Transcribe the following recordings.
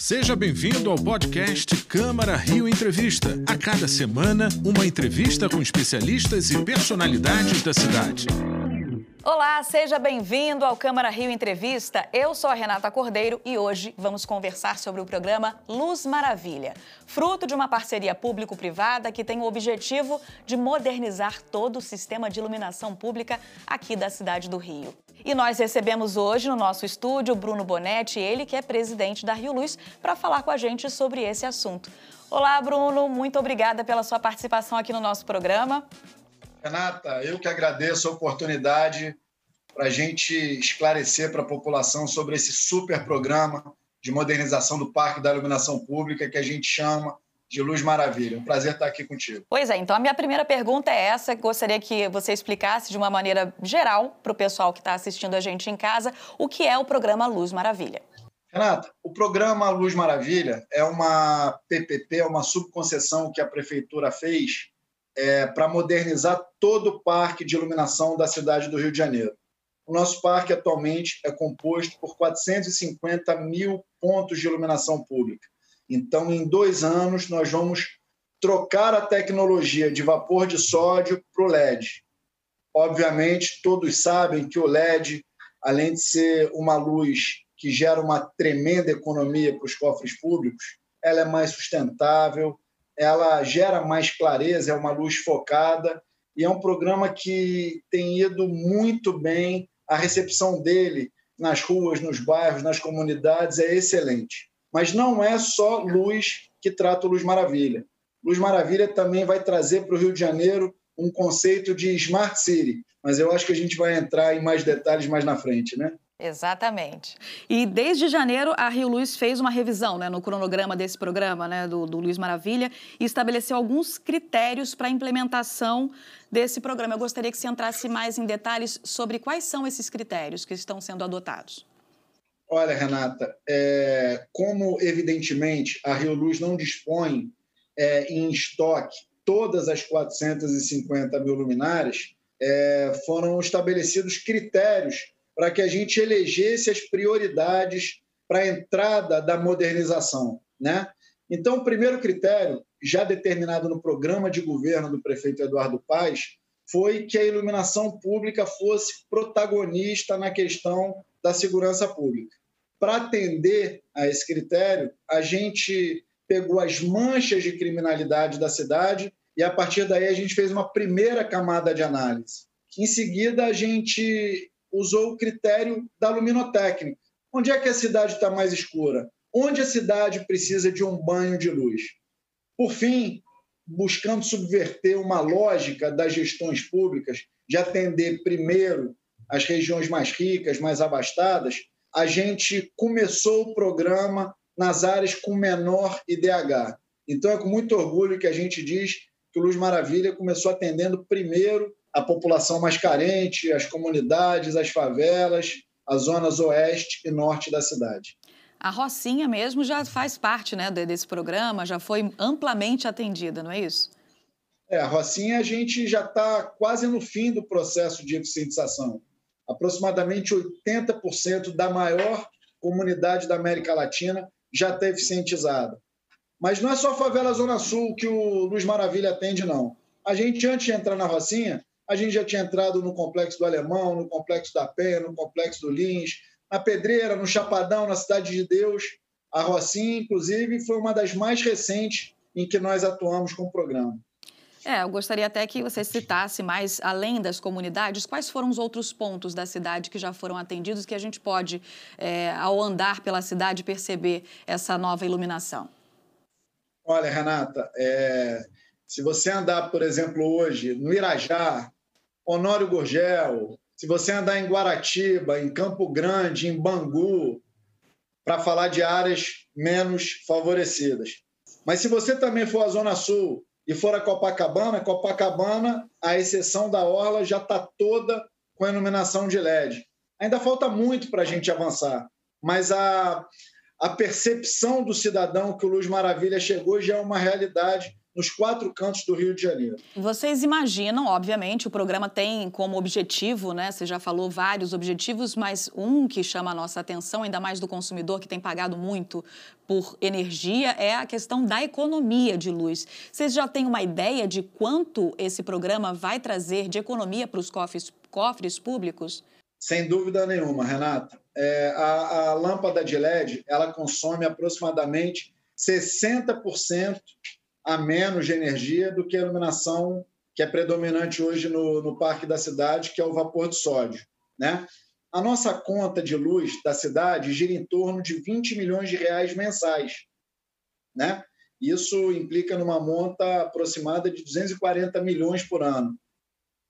Seja bem-vindo ao podcast Câmara Rio Entrevista. A cada semana, uma entrevista com especialistas e personalidades da cidade. Olá, seja bem-vindo ao Câmara Rio Entrevista. Eu sou a Renata Cordeiro e hoje vamos conversar sobre o programa Luz Maravilha, fruto de uma parceria público-privada que tem o objetivo de modernizar todo o sistema de iluminação pública aqui da cidade do Rio. E nós recebemos hoje no nosso estúdio Bruno Bonetti, ele que é presidente da Rio Luz, para falar com a gente sobre esse assunto. Olá, Bruno, muito obrigada pela sua participação aqui no nosso programa. Renata, eu que agradeço a oportunidade para a gente esclarecer para a população sobre esse super programa de modernização do Parque da Iluminação Pública que a gente chama de Luz Maravilha. Um prazer estar aqui contigo. Pois é, então a minha primeira pergunta é essa. Gostaria que você explicasse de uma maneira geral para o pessoal que está assistindo a gente em casa o que é o programa Luz Maravilha. Renata, o programa Luz Maravilha é uma PPP, é uma subconcessão que a prefeitura fez é, para modernizar todo o parque de iluminação da cidade do Rio de Janeiro. O nosso parque atualmente é composto por 450 mil pontos de iluminação pública. Então, em dois anos, nós vamos trocar a tecnologia de vapor de sódio para o LED. Obviamente, todos sabem que o LED, além de ser uma luz que gera uma tremenda economia para os cofres públicos, ela é mais sustentável, ela gera mais clareza, é uma luz focada e é um programa que tem ido muito bem. A recepção dele nas ruas, nos bairros, nas comunidades é excelente. Mas não é só luz que trata o Luz Maravilha. Luz Maravilha também vai trazer para o Rio de Janeiro um conceito de Smart City, mas eu acho que a gente vai entrar em mais detalhes mais na frente, né? Exatamente. E desde janeiro, a Rio Luz fez uma revisão né, no cronograma desse programa, né, do, do Luiz Maravilha, e estabeleceu alguns critérios para a implementação desse programa. Eu gostaria que você entrasse mais em detalhes sobre quais são esses critérios que estão sendo adotados. Olha, Renata, é, como evidentemente a Rio Luz não dispõe é, em estoque todas as 450 mil luminárias, é, foram estabelecidos critérios para que a gente elegesse as prioridades para a entrada da modernização. Né? Então, o primeiro critério, já determinado no programa de governo do prefeito Eduardo Paes, foi que a iluminação pública fosse protagonista na questão da segurança pública. Para atender a esse critério, a gente pegou as manchas de criminalidade da cidade e, a partir daí, a gente fez uma primeira camada de análise. Em seguida, a gente usou o critério da luminotécnica. Onde é que a cidade está mais escura? Onde a cidade precisa de um banho de luz? Por fim, buscando subverter uma lógica das gestões públicas de atender primeiro as regiões mais ricas, mais abastadas, a gente começou o programa nas áreas com menor IDH. Então é com muito orgulho que a gente diz que o Luz Maravilha começou atendendo primeiro a população mais carente, as comunidades, as favelas, as zonas oeste e norte da cidade. A Rocinha mesmo já faz parte né, desse programa, já foi amplamente atendida, não é isso? É, a Rocinha a gente já está quase no fim do processo de eficientização. Aproximadamente 80% da maior comunidade da América Latina já está eficientizada. Mas não é só a favela Zona Sul que o Luz Maravilha atende, não. A gente, antes de entrar na Rocinha, a gente já tinha entrado no Complexo do Alemão, no Complexo da Penha, no Complexo do Lins, na Pedreira, no Chapadão, na Cidade de Deus. A Rocinha, inclusive, foi uma das mais recentes em que nós atuamos com o programa. É, eu gostaria até que você citasse mais, além das comunidades, quais foram os outros pontos da cidade que já foram atendidos, que a gente pode, é, ao andar pela cidade, perceber essa nova iluminação? Olha, Renata, é, se você andar, por exemplo, hoje no Irajá, Honório Gurgel, se você andar em Guaratiba, em Campo Grande, em Bangu, para falar de áreas menos favorecidas. Mas se você também for à Zona Sul e for a Copacabana, Copacabana, a exceção da Orla, já está toda com iluminação de LED. Ainda falta muito para a gente avançar, mas a, a percepção do cidadão que o Luz Maravilha chegou já é uma realidade nos quatro cantos do Rio de Janeiro. Vocês imaginam, obviamente, o programa tem como objetivo, né? Você já falou vários objetivos, mas um que chama a nossa atenção, ainda mais do consumidor que tem pagado muito por energia, é a questão da economia de luz. Vocês já têm uma ideia de quanto esse programa vai trazer de economia para os cofres, cofres públicos? Sem dúvida nenhuma, Renata. É, a, a lâmpada de LED ela consome aproximadamente 60% a menos de energia do que a iluminação que é predominante hoje no, no parque da cidade, que é o vapor de sódio. Né? A nossa conta de luz da cidade gira em torno de 20 milhões de reais mensais. Né? Isso implica numa monta aproximada de 240 milhões por ano.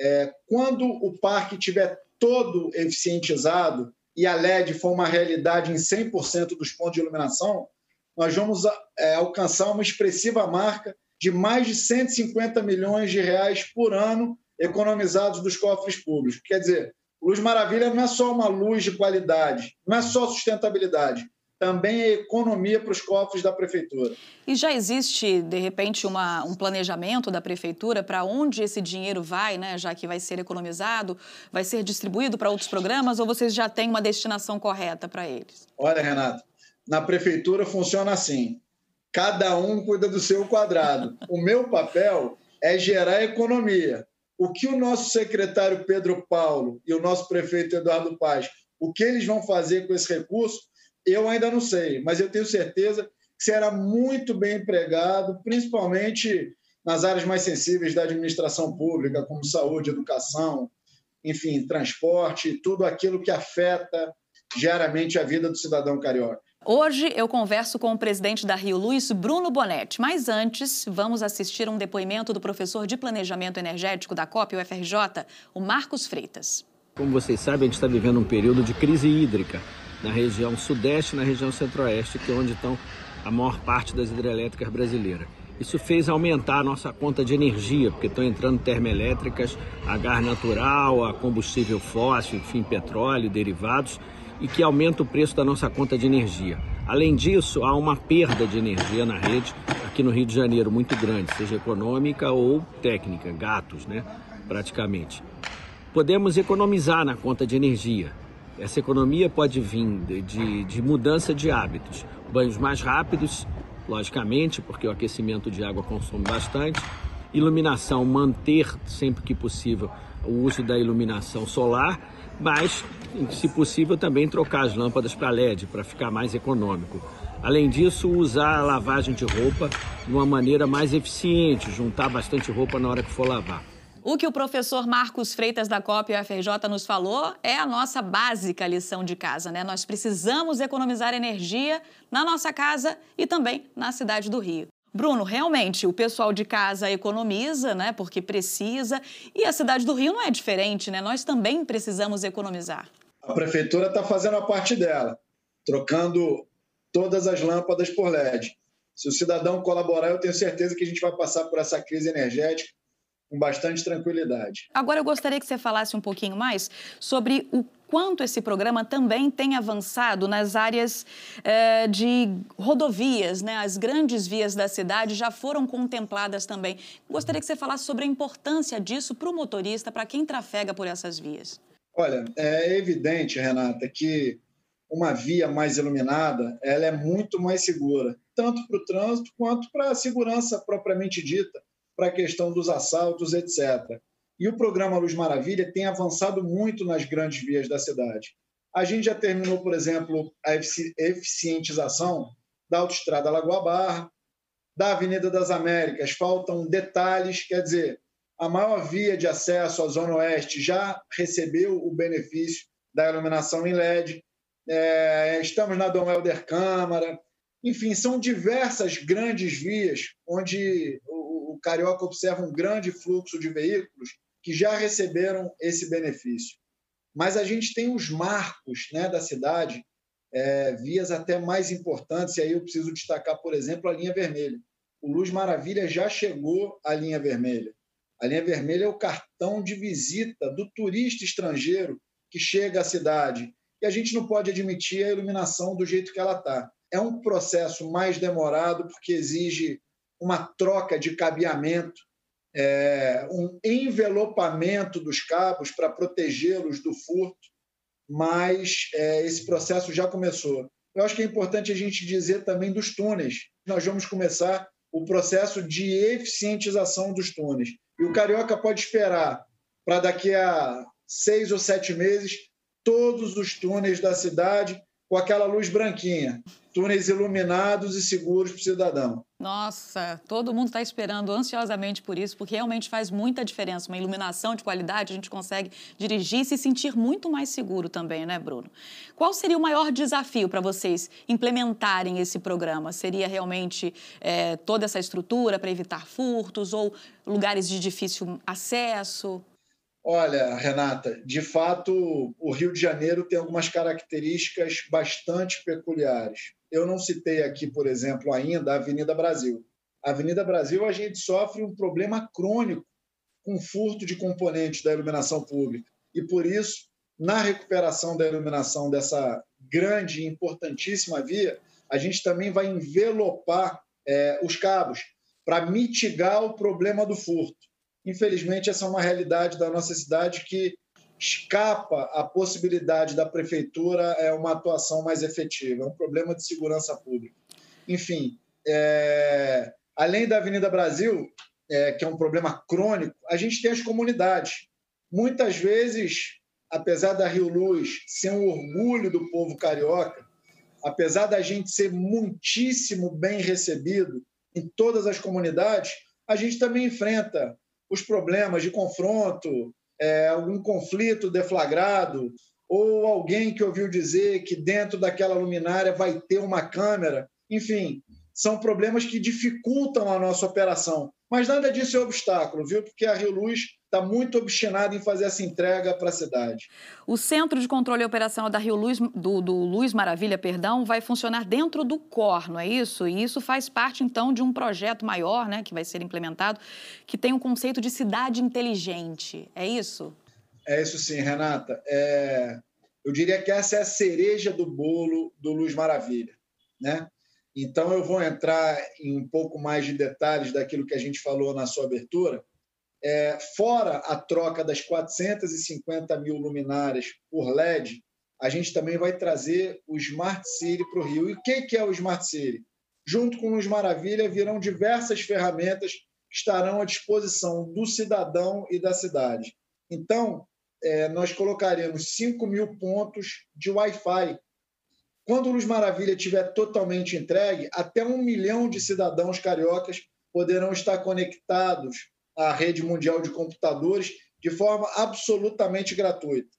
É, quando o parque tiver todo eficientizado e a LED for uma realidade em 100% dos pontos de iluminação, nós vamos é, alcançar uma expressiva marca de mais de 150 milhões de reais por ano economizados dos cofres públicos. Quer dizer, Luz Maravilha não é só uma luz de qualidade, não é só sustentabilidade, também é economia para os cofres da prefeitura. E já existe, de repente, uma, um planejamento da prefeitura para onde esse dinheiro vai, né? já que vai ser economizado, vai ser distribuído para outros programas, ou vocês já têm uma destinação correta para eles? Olha, Renato, na prefeitura funciona assim: cada um cuida do seu quadrado. O meu papel é gerar economia. O que o nosso secretário Pedro Paulo e o nosso prefeito Eduardo Paz, o que eles vão fazer com esse recurso, eu ainda não sei, mas eu tenho certeza que será muito bem empregado, principalmente nas áreas mais sensíveis da administração pública, como saúde, educação, enfim, transporte, tudo aquilo que afeta diariamente a vida do cidadão carioca. Hoje eu converso com o presidente da Rio Luz, Bruno Bonetti. Mas antes, vamos assistir um depoimento do professor de Planejamento Energético da COP UFRJ, o Marcos Freitas. Como vocês sabem, a gente está vivendo um período de crise hídrica na região sudeste e na região centro-oeste, que é onde estão a maior parte das hidrelétricas brasileiras. Isso fez aumentar a nossa conta de energia, porque estão entrando termoelétricas a gás natural, a combustível fóssil, enfim, petróleo, derivados e que aumenta o preço da nossa conta de energia. Além disso, há uma perda de energia na rede aqui no Rio de Janeiro muito grande, seja econômica ou técnica, gatos, né, praticamente. Podemos economizar na conta de energia. Essa economia pode vir de, de, de mudança de hábitos, banhos mais rápidos, logicamente, porque o aquecimento de água consome bastante, iluminação, manter sempre que possível o uso da iluminação solar mas, se possível, também trocar as lâmpadas para LED para ficar mais econômico. Além disso, usar a lavagem de roupa de uma maneira mais eficiente, juntar bastante roupa na hora que for lavar. O que o professor Marcos Freitas da COP UFRJ nos falou é a nossa básica lição de casa, né? Nós precisamos economizar energia na nossa casa e também na cidade do Rio. Bruno, realmente, o pessoal de casa economiza, né, porque precisa, e a cidade do Rio não é diferente, né? Nós também precisamos economizar. A prefeitura está fazendo a parte dela, trocando todas as lâmpadas por LED. Se o cidadão colaborar, eu tenho certeza que a gente vai passar por essa crise energética com bastante tranquilidade. Agora eu gostaria que você falasse um pouquinho mais sobre o quanto esse programa também tem avançado nas áreas eh, de rodovias, né? As grandes vias da cidade já foram contempladas também. Gostaria que você falasse sobre a importância disso para o motorista, para quem trafega por essas vias. Olha, é evidente, Renata, que uma via mais iluminada ela é muito mais segura, tanto para o trânsito quanto para a segurança propriamente dita para a questão dos assaltos, etc. E o programa Luz Maravilha tem avançado muito nas grandes vias da cidade. A gente já terminou, por exemplo, a eficientização da Autoestrada Lagoa Barra, da Avenida das Américas. Faltam detalhes, quer dizer, a maior via de acesso à Zona Oeste já recebeu o benefício da iluminação em LED. É, estamos na Dom Helder Câmara. Enfim, são diversas grandes vias onde o Carioca observa um grande fluxo de veículos que já receberam esse benefício. Mas a gente tem os marcos né, da cidade, é, vias até mais importantes, e aí eu preciso destacar, por exemplo, a linha vermelha. O Luz Maravilha já chegou à linha vermelha. A linha vermelha é o cartão de visita do turista estrangeiro que chega à cidade. E a gente não pode admitir a iluminação do jeito que ela está. É um processo mais demorado, porque exige uma troca de cabeamento, é, um envelopamento dos cabos para protegê-los do furto, mas é, esse processo já começou. Eu acho que é importante a gente dizer também dos túneis. Nós vamos começar o processo de eficientização dos túneis. E o Carioca pode esperar para daqui a seis ou sete meses todos os túneis da cidade com aquela luz branquinha, túneis iluminados e seguros para o cidadão. Nossa, todo mundo está esperando ansiosamente por isso, porque realmente faz muita diferença. Uma iluminação de qualidade, a gente consegue dirigir e se sentir muito mais seguro também, né, Bruno? Qual seria o maior desafio para vocês implementarem esse programa? Seria realmente é, toda essa estrutura para evitar furtos ou lugares de difícil acesso? Olha, Renata, de fato, o Rio de Janeiro tem algumas características bastante peculiares. Eu não citei aqui, por exemplo, ainda a Avenida Brasil. A Avenida Brasil, a gente sofre um problema crônico com furto de componentes da iluminação pública. E por isso, na recuperação da iluminação dessa grande e importantíssima via, a gente também vai envelopar é, os cabos para mitigar o problema do furto. Infelizmente, essa é uma realidade da nossa cidade que escapa a possibilidade da prefeitura é uma atuação mais efetiva. É um problema de segurança pública. Enfim, é... além da Avenida Brasil, é, que é um problema crônico, a gente tem as comunidades. Muitas vezes, apesar da Rio Luz ser um orgulho do povo carioca, apesar da gente ser muitíssimo bem recebido em todas as comunidades, a gente também enfrenta os problemas de confronto, é, algum conflito deflagrado, ou alguém que ouviu dizer que dentro daquela luminária vai ter uma câmera. Enfim, são problemas que dificultam a nossa operação. Mas nada disso é obstáculo, viu? Porque a Rio Luz está muito obstinada em fazer essa entrega para a cidade. O Centro de Controle Operacional da Rio Luz, do, do Luz Maravilha, perdão, vai funcionar dentro do COR, não é isso? E isso faz parte, então, de um projeto maior, né, que vai ser implementado, que tem o um conceito de cidade inteligente. É isso? É isso sim, Renata. É... Eu diria que essa é a cereja do bolo do Luz Maravilha, né? Então, eu vou entrar em um pouco mais de detalhes daquilo que a gente falou na sua abertura, é, fora a troca das 450 mil luminárias por LED, a gente também vai trazer o Smart City para o Rio. E o que é o Smart City? Junto com o Luz Maravilha, virão diversas ferramentas que estarão à disposição do cidadão e da cidade. Então, é, nós colocaremos 5 mil pontos de Wi-Fi. Quando o Luz Maravilha estiver totalmente entregue, até um milhão de cidadãos cariocas poderão estar conectados a rede mundial de computadores de forma absolutamente gratuita.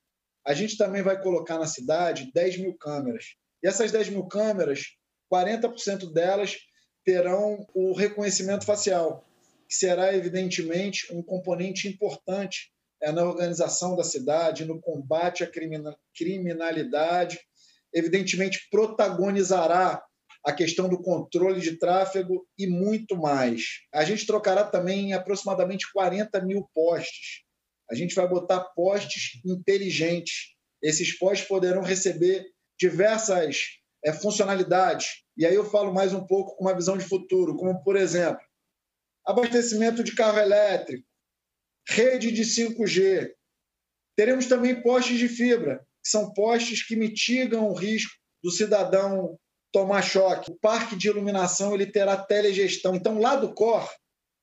A gente também vai colocar na cidade 10 mil câmeras. E essas 10 mil câmeras, 40% delas terão o reconhecimento facial, que será, evidentemente, um componente importante é, na organização da cidade, no combate à criminalidade. Evidentemente, protagonizará a questão do controle de tráfego e muito mais. A gente trocará também aproximadamente 40 mil postes. A gente vai botar postes inteligentes. Esses postes poderão receber diversas é, funcionalidades. E aí eu falo mais um pouco com uma visão de futuro, como, por exemplo, abastecimento de carro elétrico, rede de 5G. Teremos também postes de fibra, que são postes que mitigam o risco do cidadão tomar choque. O parque de iluminação ele terá telegestão. Então, lá do COR,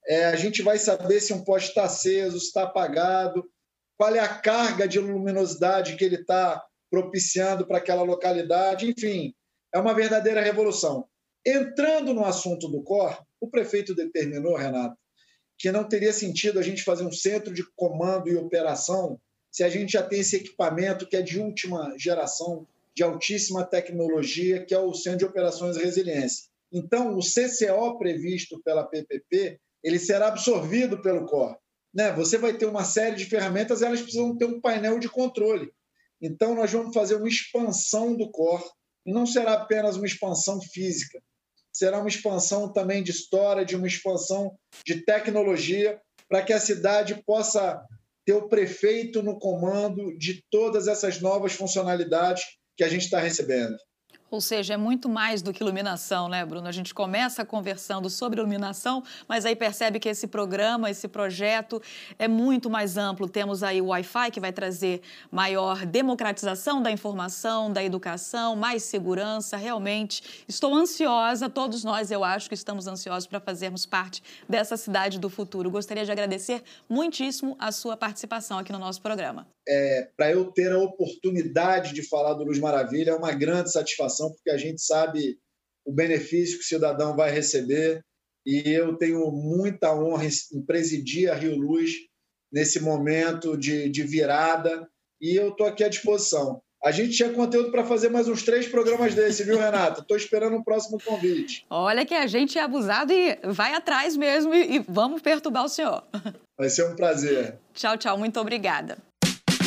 é, a gente vai saber se um poste está aceso, está apagado, qual é a carga de luminosidade que ele está propiciando para aquela localidade. Enfim, é uma verdadeira revolução. Entrando no assunto do COR, o prefeito determinou, Renato, que não teria sentido a gente fazer um centro de comando e operação se a gente já tem esse equipamento que é de última geração, de altíssima tecnologia, que é o Centro de Operações Resiliência. Então, o CCO previsto pela PPP, ele será absorvido pelo COR. Né? Você vai ter uma série de ferramentas, elas precisam ter um painel de controle. Então, nós vamos fazer uma expansão do COR, e não será apenas uma expansão física, será uma expansão também de história, de uma expansão de tecnologia, para que a cidade possa ter o prefeito no comando de todas essas novas funcionalidades que a gente está recebendo. Ou seja, é muito mais do que iluminação, né, Bruno? A gente começa conversando sobre iluminação, mas aí percebe que esse programa, esse projeto é muito mais amplo. Temos aí o Wi-Fi, que vai trazer maior democratização da informação, da educação, mais segurança. Realmente, estou ansiosa, todos nós, eu acho que estamos ansiosos para fazermos parte dessa cidade do futuro. Gostaria de agradecer muitíssimo a sua participação aqui no nosso programa. É, para eu ter a oportunidade de falar do Luz Maravilha, é uma grande satisfação porque a gente sabe o benefício que o cidadão vai receber. E eu tenho muita honra em presidir a Rio Luz nesse momento de, de virada. E eu estou aqui à disposição. A gente tinha conteúdo para fazer mais uns três programas desse, viu, Renata? Estou esperando o próximo convite. Olha que a gente é abusado e vai atrás mesmo e, e vamos perturbar o senhor. Vai ser um prazer. Tchau, tchau. Muito obrigada.